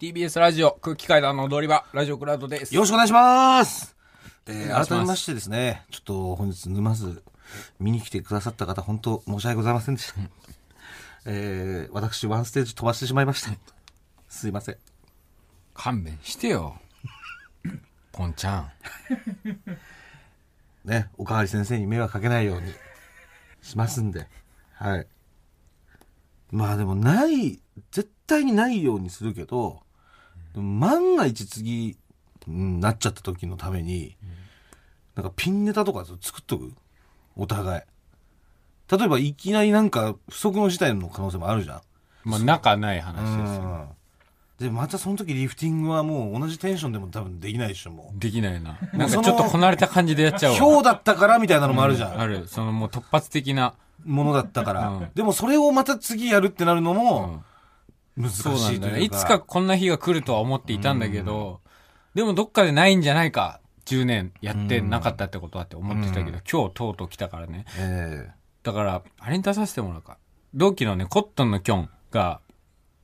TBS ラジオ空気階段の踊り場ラジオクラウドですよろしくお願いします。えー改めましてですね、ちょっと本日沼津見に来てくださった方、本当申し訳ございませんでした。えー私、ワンステージ飛ばしてしまいました。すいません。勘弁してよポンちゃんね、おかわり先生に迷惑かけないようにしますんで。はい。まあでも、ない、絶対にないようにするけど、万が一次、うんなっちゃった時のために、なんかピンネタとか作っとく？お互い。例えば、いきなりなんか不測の事態の可能性もあるじゃん。まあ仲ない話ですようん。で、またその時リフティングはもう同じテンションでも多分できないでしょ、もできないな。なんかちょっとこなれた感じでやっちゃう。今日だったからみたいなのもあるじゃん。ある。そのもう突発的な。ものだったから、うん。でもそれをまた次やるってなるのも難しそうなんだいというか、ね。いつかこんな日が来るとは思っていたんだけどでもどっかでないんじゃないか。10年やってなかったってことはって思ってたけど今日とうとう来たからね。えだから、あれに出させてもらうか。同期のね、コットンのキョンが、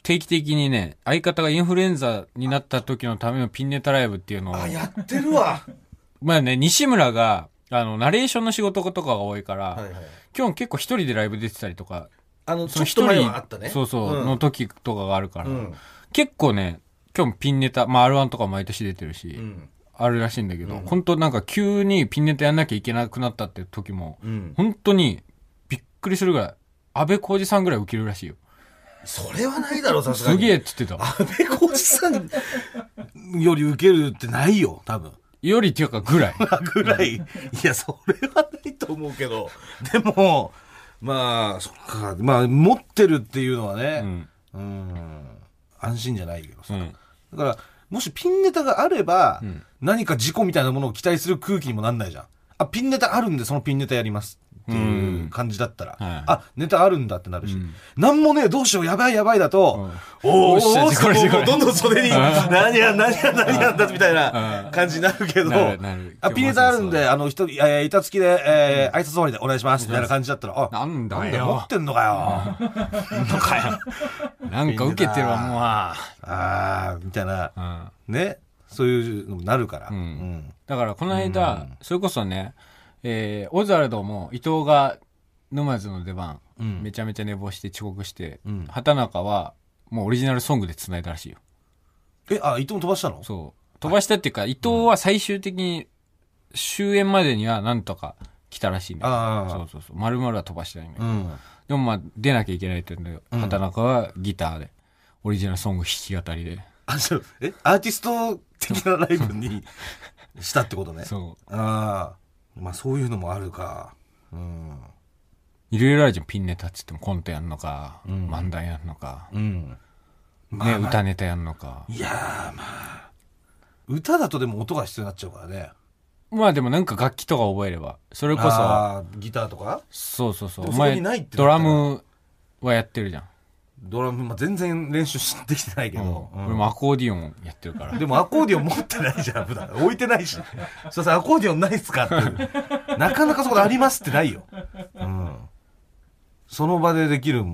定期的にね、相方がインフルエンザになった時のためのピンネタライブっていうのをえ、あやってるわ。まあね、西村が、あの、ナレーションの仕事とかが多いから、はいはい。キョン結構一人でライブ出てたりとか、あのちょっと前はあったね。そうそう、ん。の時とかがあるから、うん。結構ね、キョンピンネタ、まあ R1 とか毎年出てるし、うん。あるらしいんだけど、本当なんか急にピンネタやんなきゃいけなくなったって時も、うん。本当にびっくりするぐらい、安倍浩二さんぐらい受けるらしいよ。それはないだろうさすがに。すげえって言ってた。安倍浩二さんより受けるってないよ多分。よりっていうかぐらい。ぐらい。いやそれはないと思うけど。でもまあそっかまあ持ってるっていうのはうねん。うん安心じゃないけどさ、うん。だから、もしピンネタがあれば、ん何か事故みたいなものを期待する空気にもなんないじゃん。あ、ピンネタあるんで、そのピンネタやりますっていう感じだったら、はいあ、ネタあるんだってなるし、うんなんもねえ、どうしよう、やばいやばいだと、おーおおどんどん袖に、何や、何や、何やだみたいな感じになるけどあ、ピンネタあるんで、あの、一人、えー板付きで、えー挨拶終わりでお願いします、みたいな感じだったら、あ、なんだよ、持よっ。てんのかよ。のかよ。なんか受けてるわ、もう。あー、みたいな。うん。ね、そういうのもなるから。うんうんだからこの間、それこそね、えー、オザルドも伊藤が沼津の出番、うんめちゃめちゃ寝坊して遅刻して、うん畑中はもうオリジナルソングで繋いだらしいよ。え、あ、伊藤も飛ばしたの？そう。飛ばしたっていうか、伊藤は最終的に終演までにはなんとか来たらしいんだけどああそうそうそう。丸々は飛ばしてないんだけど。うん。でもまあ出なきゃいけないって言うんだよ。うん畑中はギターで、オリジナルソング弾き語りで。あ、そう、え、アーティスト的なライブにしたってことね。そああ。まあそういうのもあるか。うん。う。いろいろあるじゃん、ピンネタって言ってもコントやんのか、ん漫談やんのか、うん。まね、あまあ歌ネタやんのか。いやー、まあ。歌だとでも音が必要になっちゃうからね。まあでもなんか楽器とか覚えれば。それこそ、ギターとか？そうそうそう。お前、ドラムはやってるじゃん。ドラム、まあ、全然練習しできてないけうんど。うん俺もアコーディオンやってるから。でもアコーディオン持ってないじゃん、普段。置いてないし。そうさ、アコーディオンないっすかって。なかなかそこでありますってないよ。うん。その場でできる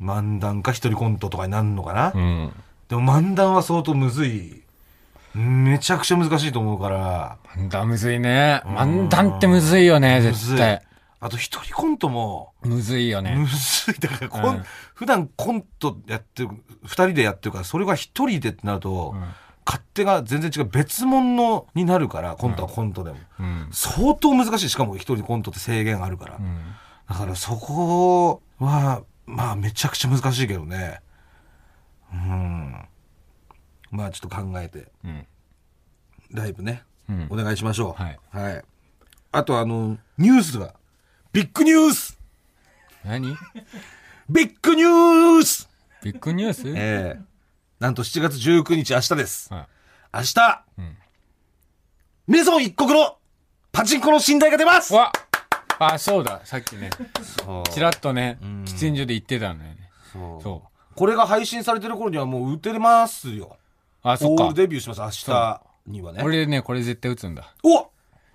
漫談か一人コントとかになるのかな。うん。でも漫談は相当むずい。めちゃくちゃ難しいと思うから。漫談むずいね。漫談ってむずいよね、絶対。あと一人コントも、むずいよねむ。ずい。だからコン、うん普段コントやってる、二人でやってるから、それが一人でってなると、うん勝手が全然違う別物になるから、コントはコントでも。うん。相当難しい。しかも一人コントって制限あるから。うん。だからそこは、まあめちゃくちゃ難しいけどね。うん。まあちょっと考えて、うん。ライブね、うんお願いしましょう。はい。はい。あとあの、ニュースが、ビッグニュース何？ビッグニュースビッグニュース？ええなんと7月19日明日です。はい明日、うんメゾン一国のパチンコの寝台が出ますわあ、そうだ。さっきね、そうちらっとねん、喫煙所で言ってたんだよね。そうそこれが配信されてる頃にはもう打てますよ。う。あ、そっか。デビューします、明日にはね。俺ね、これ絶対打つんだ。お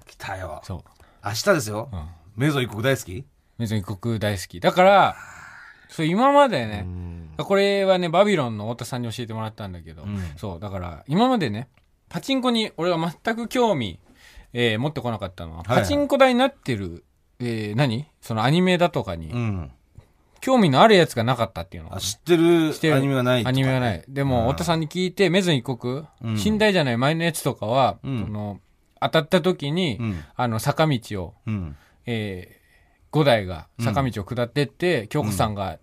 来たよ。そ明日ですよ。う。うん。メゾン一国大好き？メゾン一国大好き。だから、そう、今までうね、ん。これはね、バビロンの太田さんに教えてもらったんだけど、うんそう、だから、今までね、パチンコに俺は全く興味、えー持ってこなかったのは、はいはいパチンコ台になってる、えー何？そのアニメだとかに、うん。興味のあるやつがなかったっていうのかあ、な知ってる知ってるアニメがないとかアニメがない。でも、うん太田さんに聞いて、メズン一国、うん寝台じゃない前のやつとかは、うんその当たった時に、うん。あの、坂道を、うん。えー、五台が坂道を下ってって、京子さんが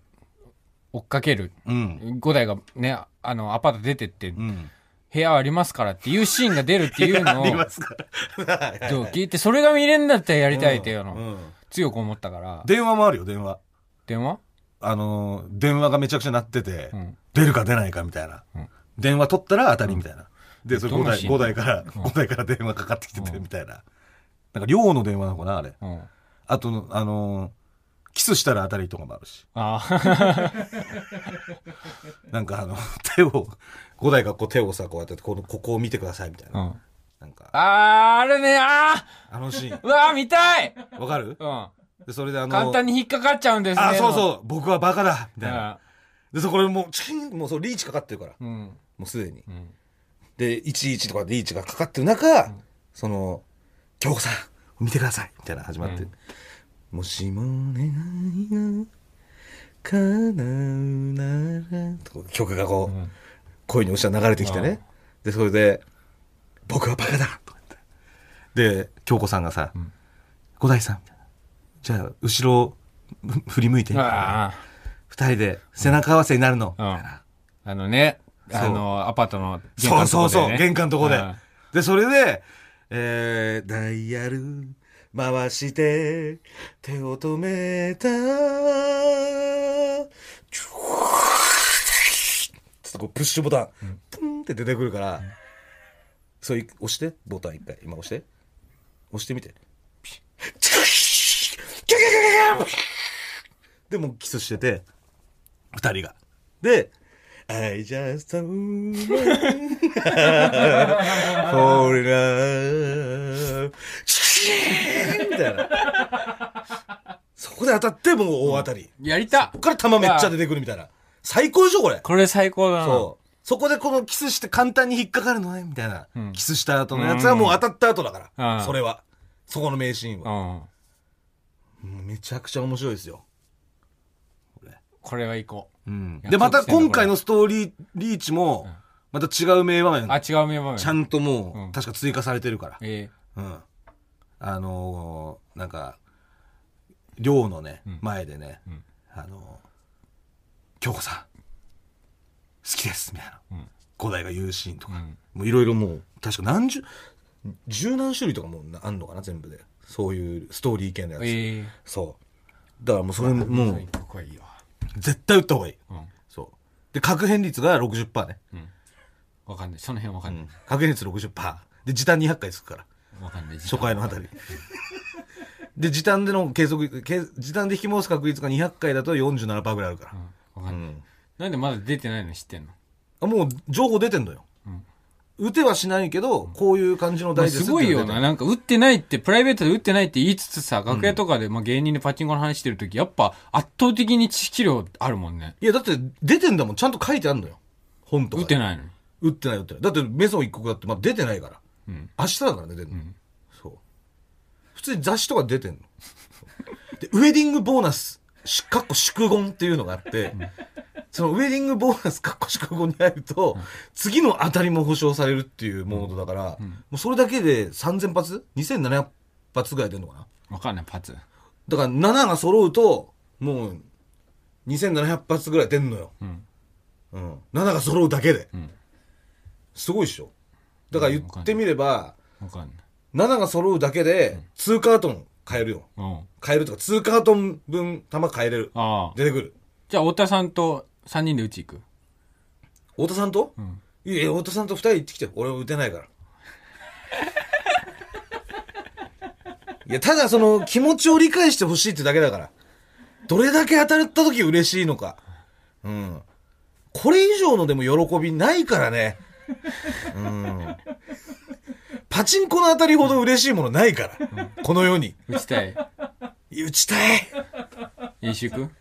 追っかける。うん。五台がね、あの、アパート出てって、うん。部屋ありますからっていうシーンが出るっていうのを 聞いて、それが見れんだったらやりたいっていうのを、うん強く思ったから、電話もあるよ、電話。電話？あのー、電話がめちゃくちゃ鳴ってて、うん出るか出ないかみたいな。うん電話取ったら当たりみたいな。で、それ5台、どのシーン？5台から、5台から電話かかってきててみたいな。なんか寮の電話なのかな、あれ。うん。あと、あのー、キスしたら当たりとかもあるし。ああ、なんかあの、手を、5台がこう手をさ、こうやって、この、ここを見てくださいみたいな。うん。なんか、あー、あれね、ああのシーーうわー、見たいン。わかる？うん。で、それであの、簡単に引っかかっちゃうんですね。あ、そうそう、僕はバカだみうたいな。で、そこでもう、チンもうそう、リーチかかってるから。ん。うん。もうすでに。うん。で、11とかリーチがかかってる中、その、京子さん、見てくださいみたいな始まって。うんもしも願いが叶うなら、とか曲がこう、うん声に押したら流れてきてね。で、それで、僕はバカだとか言って。で、京子さんがさ、ん五代さん、みたいなじゃあ、後ろ、ふ振り向いて、あ二人で背中合わせになるの、みうんたいな。ーあのね、そうあの、アパートの玄そう関のとこで、ね。そうそう、玄関のとこでうん。で、それで、えー、ダイヤル回して、手を止めた。チューつってこうプッシュボタン、プンって出てくるから、それ押して、ボタン一回、今押して。押してみて。で、もキスしてて、二人が。で、I just want for love みたいな。そこで当たってもう大当たり。やりたここから球めっちゃ出てくるみたいな。最高でしょ、これ。これ最高だな。そう。そこでこのキスして簡単に引っかかるのね、みたいな。うんキスした後のやつはもう当たった後だから。うんそれは。そこの名シーンは。うん。めちゃくちゃ面白いですよ。これはいこうん。やで、また今回のストーリーリーチも、また違う名場面う。あ、違う名場面。ちゃんともう、うん確か追加されてるから。えうん。あのーなんか、寮のね、うん前でね、うんあのー京子さん、好きです、みたいな。うん五代が言うシーンとか。うんもういろいろもう、確か何十、十何種類とかもうあんのかな、全部で。そういうストーリー系のやつ。ええそう。だからもうそれ、もう、ここはいいわ。絶対打った方がいい。うん。そう。で、確変率が60%ね。うん。わかんない。その辺わかんない。確変率60%。で、時短200回つくから。わかんない。初回のあたり。で、時短での継続、け時短で引き戻す確率が200回だと47%ぐらいあるからう。ん。わかない。うんん。なんでまだ出てないの知ってんの？あもう、情報出てんのよ。うん打てはしないけど、こういう感じのまあ大ですすごいよな。なんか、打ってないって、プライベートで打ってないって言いつつさ、楽屋とかで、まあ芸人でパチンコの話してるとき、やっぱ圧倒的に知識量あるもんね。いや、だって出てんだもん。ちゃんと書いてあるのよ。本とか。打ってないのに。打ってない打ってない。だってメソン一国だってまだ出てないから。うん。明日だからね、出てんの。んそう。普通に雑誌とか出てんの。で、ウェディングボーナス、しかっこ祝言っていうのがあって、そのウェディングボーナスかっこ祝言に入ると、次の当たりも保証されるっていうモードだから、もうそれだけで3000発 ?2700 発ぐらい出るのかな？わかんない、パツ。だから7が揃うと、もう2700発ぐらい出んのよ。うん。うん。7が揃うだけで。うん。すごいっしょ。だから言ってみれば、わかんない。7が揃うだけで、2カートン買えるよ。うん。買えるとか、2カートン分玉買えれる。ああ。出てくる。じゃあ、太田さんと3人でうち行く。太田さんと、んいや太田さんと2人行ってきて。俺は打てないから。いや、ただその気持ちを理解してほしいってだけだから。どれだけ当たった時嬉しいのか。うん。これ以上のでも喜びないからね。うん。パチンコの当たりほど嬉しいものないから。この世に。打ちたい。打ちたい。飲酒行く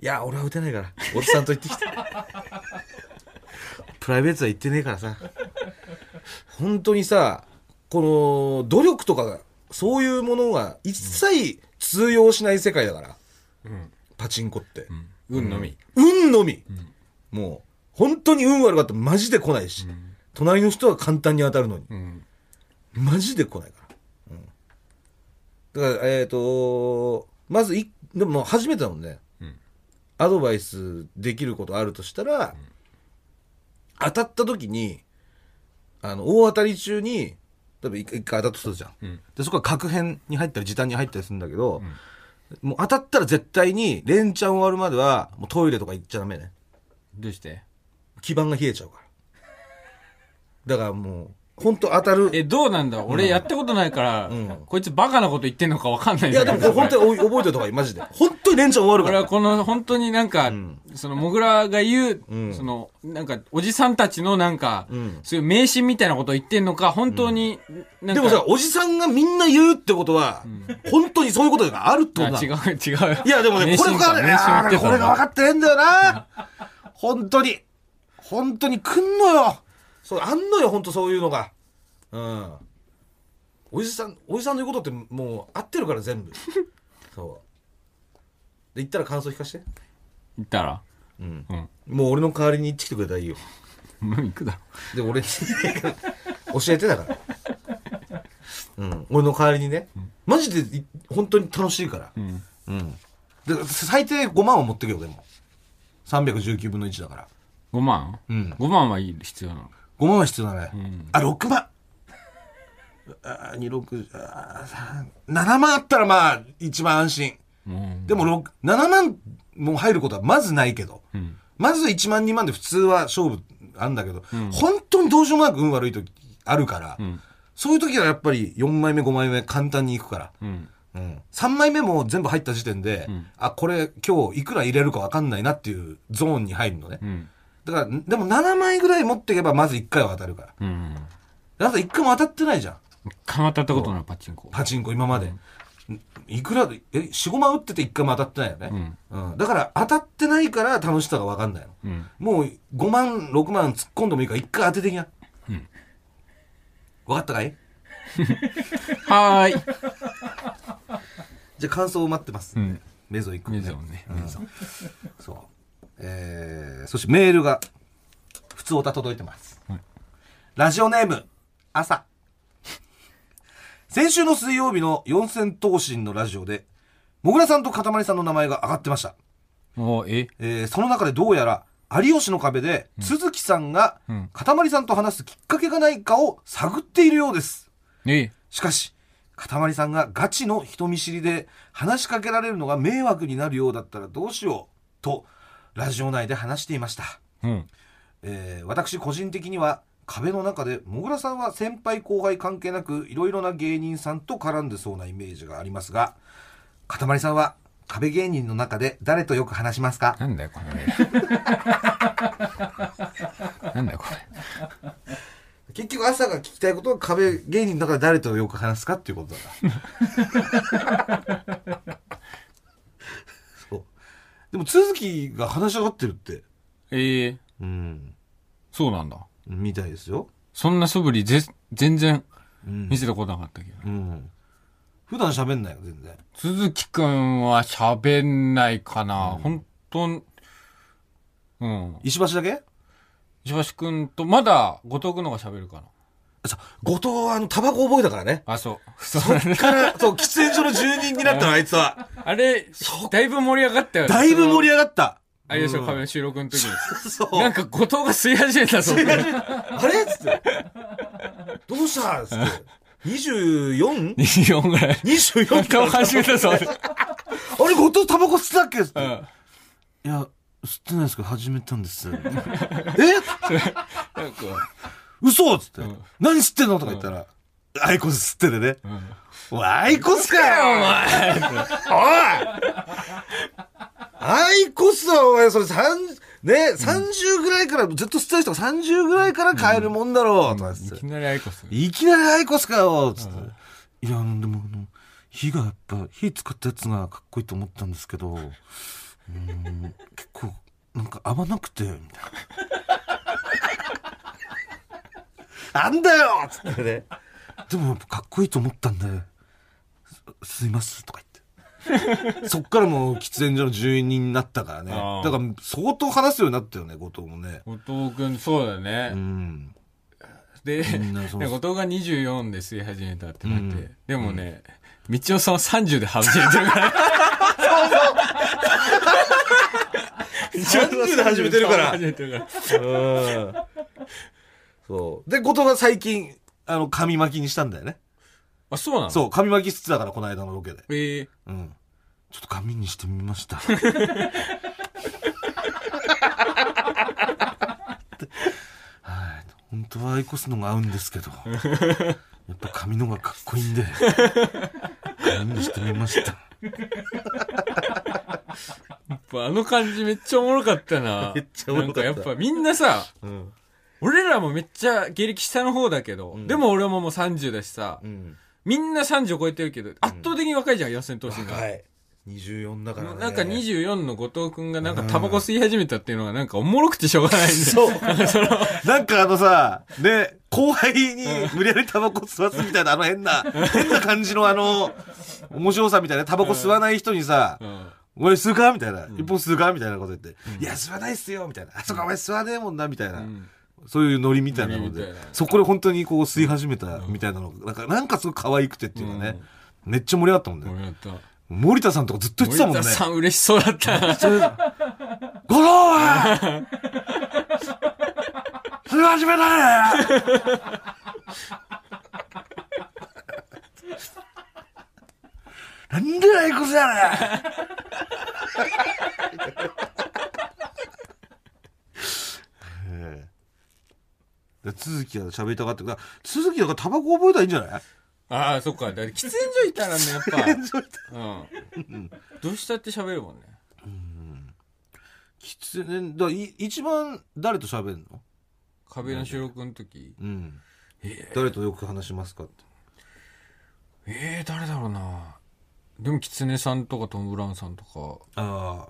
いや、俺は打てないから。おっさんと行ってきた。プライベートは行ってねえからさ。本当にさ、この、努力とか、そういうものが一切通用しない世界だから。うん。パチンコって。運のみ。運のみ。もう、本当に運悪かったらマジで来ないし。隣の人は簡単に当たるのに。うん。マジで来ないから。うん。だから、えっ、とまずい、でも初めてだもんね。うんアドバイスできることあるとしたら、当たった時に、あの、大当たり中に、例えば一回当たったとするじゃん。うん。で、そこは確変に入ったり時短に入ったりするんだけど、もう当たったら絶対に、連チャン終わるまでは、もうトイレとか行っちゃダメね。どうして？基盤が冷えちゃうから。だからもう、本当当たる。え、どうなんだ？俺やったことないから、うんこいつバカなこと言ってんのかわかんないんいや、だけどでもこれ本当に覚えておいた方がいい、マジで。本当に連チャン終わるから。俺はこの本当になんか、んその、モグラが言う、うんその、なんか、おじさんたちのなんか、うんそういう迷信みたいなことを言ってんのか、本当に、なんか、でもさ、おじさんがみんな言うってことは、本当にそういうことがあるってあことだ。違う、違う。いや、でもね、迷信かこれがね、迷信言ってたあーこれが分かってねえんだよな。本当に。本当に来んのよ。そう、あんのよ、本当そういうのが。うん。おじさん、おじさんの言うことってもう合ってるから全部。そう。で、言ったら感想聞かして。言ったら？うん。うん。もう俺の代わりに言ってきてくれたらいいよ。もう行くだろ。で、俺に教えてだから。うん。俺の代わりにね。マジでい、本当に楽しいから。うん。うん。で、最低5万は持ってけよ、でも。319分の1だから。5万？うん。?5 万はいい必要なの？5万は必要だね。んあ、6万あ2、6、あ3 7万あったらまあ、一番安心。うん。でも、6 7万も入ることはまずないけど。うん。まず1万2万で普通は勝負あんだけど、本当にどうしようもなく運悪い時あるから、んそういう時はやっぱり4枚目5枚目簡単にいくから、うん。うん、3枚目も全部入った時点で、あこれ今日いくら入れるか分かんないなっていうゾーンに入るのね、うん。だからでも7枚ぐらい持っていけばまず1回は当たるからうん。あと1回も当たってないじゃんかたったことないパチンコ。パチンコ今まで、いくらでえ45万打ってて1回も当たってないよね、うんだから当たってないから楽しさが分かんないのうん。もう5万、6万突っ込んでもいいから一回当ててきな。うん。分かったかい？はーい。じゃあ感想を待ってます。うん。メゾ行くメゾンね。うんそう。えー、そしてメールが、普通おた届いてます。はいラジオネーム、朝。先週の水曜日の四千頭身のラジオで、もぐらさんとかたまりさんの名前が上がってました。おえ？えーその中でどうやら、有吉の壁で、鈴木さんがうん、かたまりさんと話すきっかけがないかを探っているようです。え？しかし、かたまりさんがガチの人見知りで話しかけられるのが迷惑になるようだったらどうしようと、ラジオ内で話していました。うん。えー私個人的には壁の中でもぐらさんは先輩後輩関係なくいろいろな芸人さんと絡んでそうなイメージがありますが、かたまりさんは壁芸人の中で誰とよく話しますか？なんだよ、これ。なんだよ、これ。結局朝が聞きたいことは壁芸人の中で誰とよく話すかっていうことだなでも都築が話し上がってるってええうんそうなんだ。みたいですよそんな素振りぜ、全然うん見せたことなかったけど。うん普段喋んないよ全然鈴木くんは喋んないかな。本当んうん。石橋だけ？石橋くんと、まだ後藤くんの方が喋るかな。さ後藤はあのタバコ覚えたからねあ、そう。そそっからそう喫煙所の住人になったのあいつはあれ、だいぶ盛り上がったよね。だいぶ盛り上がったあれでしょ、うん壁の収録の時に。そうなんか後藤が吸い始めたぞ。あれ？っつってどうした？っつって 24?24 24ぐらい。後藤始めたぞ。あれ？後藤タバコ吸ってたっけ？っつってうん。いや、吸ってないですけど始めたんです。え？なんか、嘘っつって、ん。何吸ってんのとか言ったら、アイコス吸っててね。うん。おい、アイコスかよ お前。おい。アイコスはお前、それ三ね、30ぐらいから、ずっと吸ってる人が30ぐらいから買えるもんだろう、とかつって。いきなりアイコス。いきなりアイコスかよつって。いや、でも、火がやっぱ、火使ったやつがかっこいいと思ったんですけど、うん結構なんか合わなくてみたいななんだよ！っつってねでもかっこいいと思ったんですすいます？とか言って。そっからもう喫煙所の住人になったからね。だから相当話すようになったよね後藤もね。後藤くんそうだね、うん。で後藤が24で吸い始めたってなって、うん。でもね、道夫さんは30で始めてるから。30で始めてるから。始めてるから。うんそうで後藤が最近あの紙巻きにしたんだよねあそうなの？そう紙巻き吸ってたからこの間のロケでえーうん。ちょっと紙にしてみました。はい。本当はアイコスのが合うんですけど、やっぱ紙のがかっこいいんで、紙にしてみました。やっぱあの感じめっちゃおもろかったなめっちゃおもろかったなんかやっぱみんなさうん。俺らもめっちゃ芸歴下の方だけど、んでも俺ももう30だしさ、うん。みんな30を超えてるけど圧倒的に若いじゃん、四千頭身が、はい。24だからね。なんか24の後藤くんがなんかタバコ吸い始めたっていうのがなんかおもろくてしょうがないんで。そう。なんかあのさ、ね、後輩に無理やりタバコ吸わすみたいな、あの変な、変な感じのあの、面白さみたいな、タバコ吸わない人にさ、うん。お前吸うかみたいな。一本吸うかみたいなこと言って。いや、吸わないっすよみたいな。あ、そっか、お前吸わねえもんなみたいな。うんそういうノリみたいなのでそこで本当にこう吸い始めたみたいなの。が、なんか、なんかすごい可愛くてっていうかね、めっちゃ盛り上がったもんね。森田さんとかずっと言ってたもんね。森。田さん嬉しそうだった。な。それ五郎は吸い始めたねなんでアイコスやねん。で 続きは喋りたがってるから続きだからタバコ覚えたらいいんじゃない？ああ、そっか。だから喫煙所いたらね、やっぱ。うん。どうしたって喋るもんね。喫煙だい一番誰と喋るの？壁の収録の時。うんえ誰とよく話しますかってえー、誰だろうな。でも、キツネさんとかトム・ブラウンさんとか、あ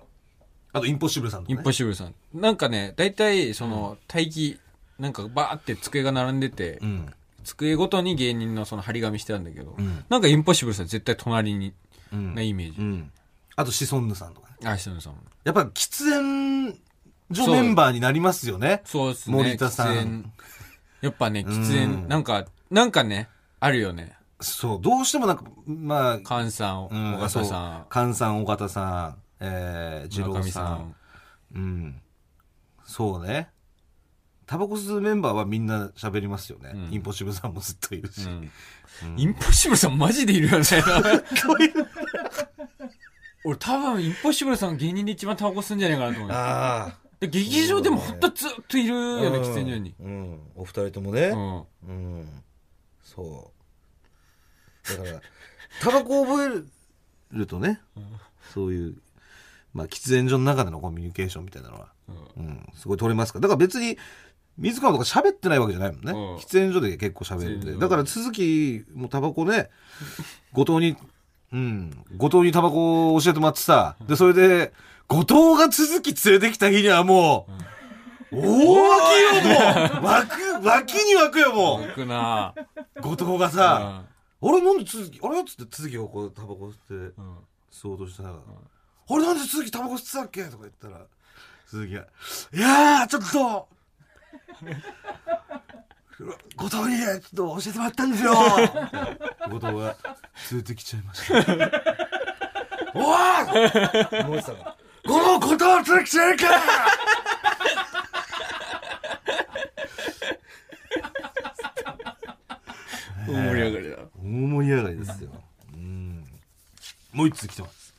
ああとインポッシブルさんとか、ね、インポッシブルさん。なんかね、大体、その、待機、なんかバーって机が並んでて、うん。机ごとに芸人のその張り紙してあるんだけど、うん。なんかインポッシブルさん絶対隣に、うん。なイメージ。うん。あとシソンヌさんとかね。あ、しのさん。も。やっぱ喫煙所メンバーになりますよね。そうですね。森田さん。喫煙。やっぱね、喫う煙、んなんか、なんかね、あるよね。そうどうしてもなんかまあ菅さん、うん小笠さん、菅さん尾形さんえー、二郎村上ささんん。うん。そうねタバコ吸うメンバーはみんな喋りますよね、うん。インポッシブルさんもずっといるし、うん。インポッシブルさんマジでいるよね。俺多分インポッシブルさん芸人で一番タバコ吸うんじゃないかなと思う。ああ。で劇場でもほんとずっといるよね、喫煙所に。うん、お二人ともね、うん。うん、そう。だから、タバコを覚えるとね、そういう、まあ、喫煙所の中でのコミュニケーションみたいなのは、うん、すごい取れますから。だから別に、水川とか喋ってないわけじゃないもんね。うん。喫煙所で結構喋るんで。喫煙所だから、鈴木もタバコね、後藤に、うん、後藤にタバコを教えてもらってさ、で、それで、後藤が鈴木連れてきた日にはもう、大湧きよ、もう。湧く、湧きに湧くよ、もう。僕な。後藤がさ、あれなんで続き、あれ？っつって続きがこうタバコ吸ってうん。吸おうとしたら、あれなんで続きタバコ吸ってたっけ？とか言ったら、鈴木が、いやー、ちょっと、後藤にちょっと教えてもらったんですよ後藤が連れてきちゃいました。おー思ってたのこの後藤連れてきちゃうか大盛り上がりだ。大盛り上がりですよ。うん。もう一つ来てます。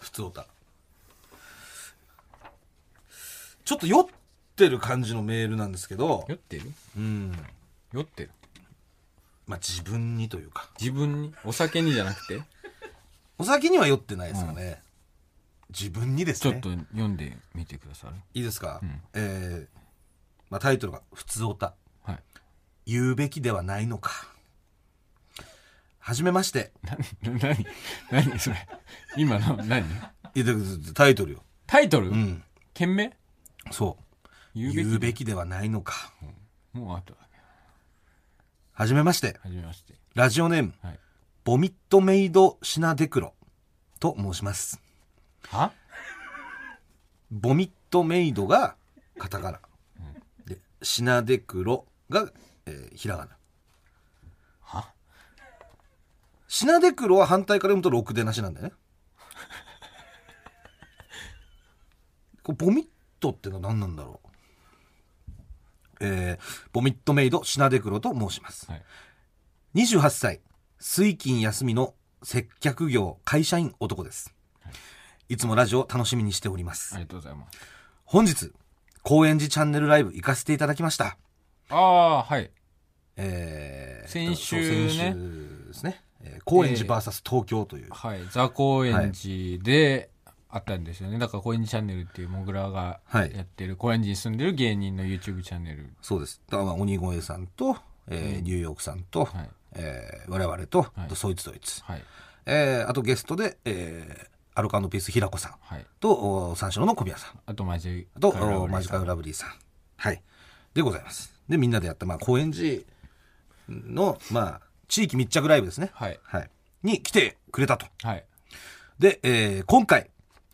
普通歌。ちょっと酔ってる感じのメールなんですけど、酔ってる？うん。酔ってる？まあ自分にというか。自分に？お酒にじゃなくて？お酒には酔ってないですかね。自分にですね。ちょっと読んでみてください。いいですか、んえーまあ、タイトルが「普通歌はい。言うべきではないのか」はじめましてな、な、何何それ今の何？いやだタイトルよタイトル、うん。件名？そう。言うべき言うべきではないのか。もうあとだけはじめまして。はじめましてラジオネーム、はいボミットメイドシナデクロと申します。は？ボミットメイドがカタカナ。で、シナデクロが、えーひらがな。は？シナデクロは反対から読むとろくでなしなんだよね。これボミットってのは何なんだろう？えー、ボミットメイドシナデクロと申します。はい28歳、水金休みの接客業会社員男です。いつもラジオ楽しみにしております。ありがとうございます本日、高円寺チャンネルライブ行かせていただきました。ああはいえー、先週ね先週ですね。えー高円寺 VS 東京という。はいザ・高円寺であったんですよねだから高円寺チャンネルっていうモグラがはいやってる、高円寺に住んでる芸人の YouTube チャンネルそうです。だからまあ鬼越さんと、えーニューヨークさんと、はいえー我々と、はいそいつどいつ。はいえーあとゲストで、えーアルカンドピース平子さんはい三四郎の小宮さん。あとマジあと、カルラブリーおマジカルラブリーさん。はい。でございます。で、みんなでやった、まあ、高円寺の、まあ、地域密着ライブですね。はいはい。に来てくれたと。はいで、えー今回、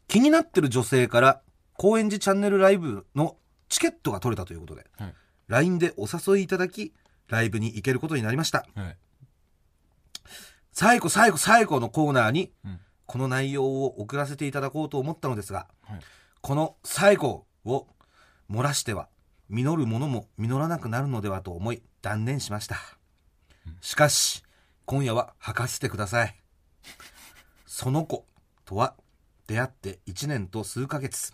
気になってる女性から、高円寺チャンネルライブのチケットが取れたということで、はい LINE でお誘いいただき、ライブに行けることになりました。はい最後、最後、最後のコーナーに、うんこの内容を送らせていただこうと思ったのですが、はいこの最後を漏らしては実るものも実らなくなるのではと思い断念しました。しかし、今夜は吐かせてください。その子とは出会って1年と数ヶ月。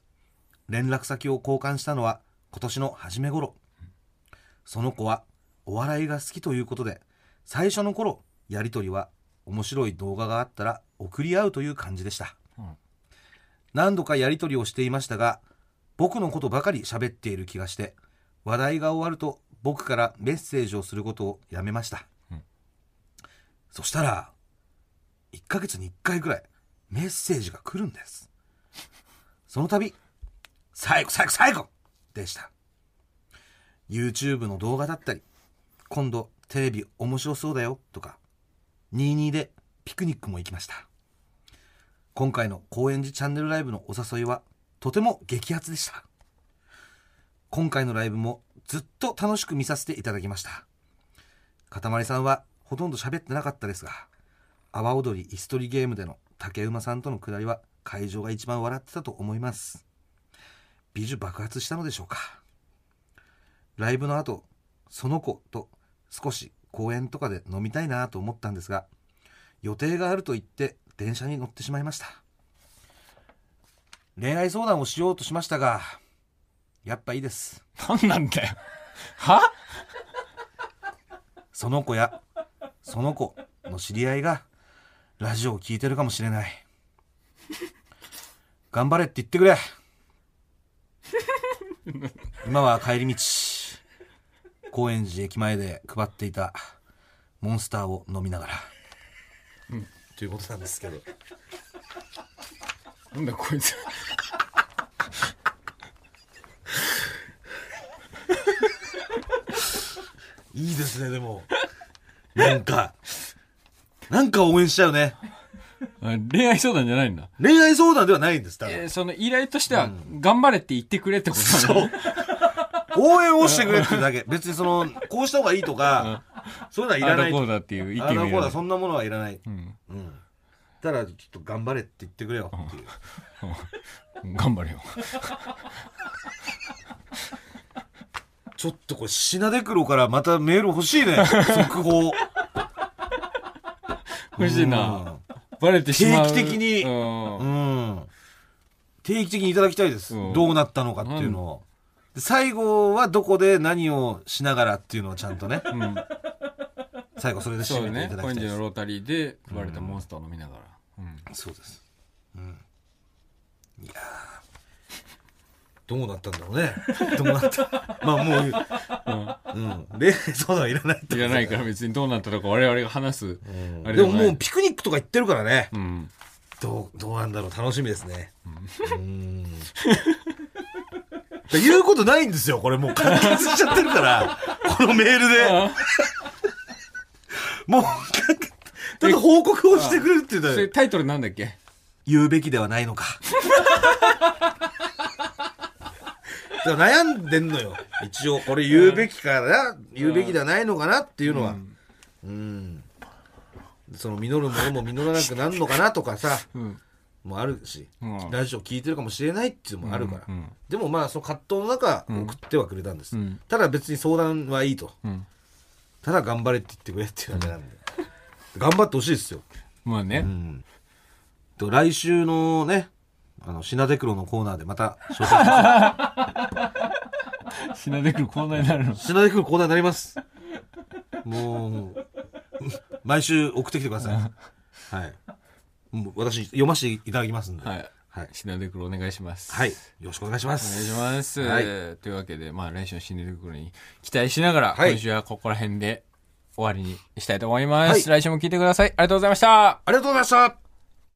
連絡先を交換したのは今年の初め頃。その子はお笑いが好きということで、最初の頃、やりとりは面白い動画があったら送り合うという感じでした。うん何度かやりとりをしていましたが、僕のことばかり喋っている気がして、話題が終わると僕からメッセージをすることをやめました。うんそしたら、1ヶ月に1回くらいメッセージが来るんです。その度、最後、最後、最後でした。YouTube の動画だったり、今度テレビ面白そうだよとか、22でピクニックも行きました。今回の高円寺チャンネルライブのお誘いはとても激アツでした。今回のライブもずっと楽しく見させていただきました。かたまりさんはほとんど喋ってなかったですが、阿波踊り椅子取りゲームでの竹馬さんとのくだりは会場が一番笑ってたと思います。美女爆発したのでしょうか。ライブの後、その子と少し公園とかで飲みたいなと思ったんですが、予定があると言って電車に乗ってしまいました。恋愛相談をしようとしましたが、やっぱいいです。何なんだよは？その子や、その子の知り合いが、ラジオを聞いてるかもしれない。頑張れって言ってくれ。今は帰り道、高円寺駅前で配っていたモンスターを飲みながら。ということなんですけど。なんだこいついいですね、でも。なんか、なんか応援しちゃうね。あ恋愛相談じゃないんだ恋愛相談ではないんです、多分えーその依頼としては、頑張れって言ってくれってことなの応援をしてくれってだけ。別にその、こうした方がいいとか、そういうのはいらない。あだこうだっていう意見ああだこうだ、そんなものはいらない。うんうん。ただ、ちょっと頑張れって言ってくれよっていう。頑張れよ ちょっとこれ、品出黒からまたメール欲しいね。速報。欲しいな。バレてしまう。定期的に。うん。うん。定期的にいただきたいです。うん。どうなったのかっていうのを。で最後はどこで何をしながらっていうのをちゃんとね、うん。最後それで締めていただきたいです。寺のロータリーで配られたモンスターを飲みながら、うん。そうです。うん。いやーどうなったんだろうね。どうなった？まあもう、うん。恋愛相談はいらないいらないから別にどうなったのか我々が話す、うんあれでもももうピクニックとか行ってるからね。うんどう、どうなんだろう？楽しみですね。うん。だ 言うことないんですよ。これもう完結しちゃってるから。このメールで。もう、ただ報告をしてくれるって言ったタイトルなんだっけ？言うべきではないのか。だから悩んでんのよ。一応、これ言うべきかな、言うべきではないのかなっていうのは。うん。その実るものも実らなくなるのかなとかさ、うん。もあるし、うんラジオ聞いてるかもしれないっていうのもあるから。うんでもまあ、その葛藤の中、送ってはくれたんです。うんただ別に相談はいいと。うん。ただ頑張れって言ってくれっていうだけなんで。頑張ってほしいですよ。まあね。うん。と、来週のね、あの、品出黒のコーナーでまた 紹介しま品出くるコーナーになるの？す。品出黒コーナーになります。もう、毎週送ってきてください。はい。もう私、読ませていただきますんで。はい。はい。品出くるお願いします。はい。よろしくお願いしまおす。願いします。はいというわけで、まあ来週の新出てくるに期待しながら、はい今週はここら辺で終わりにしたいと思います。はい来週も聞いてください。ありがとうございました。ありがとうございました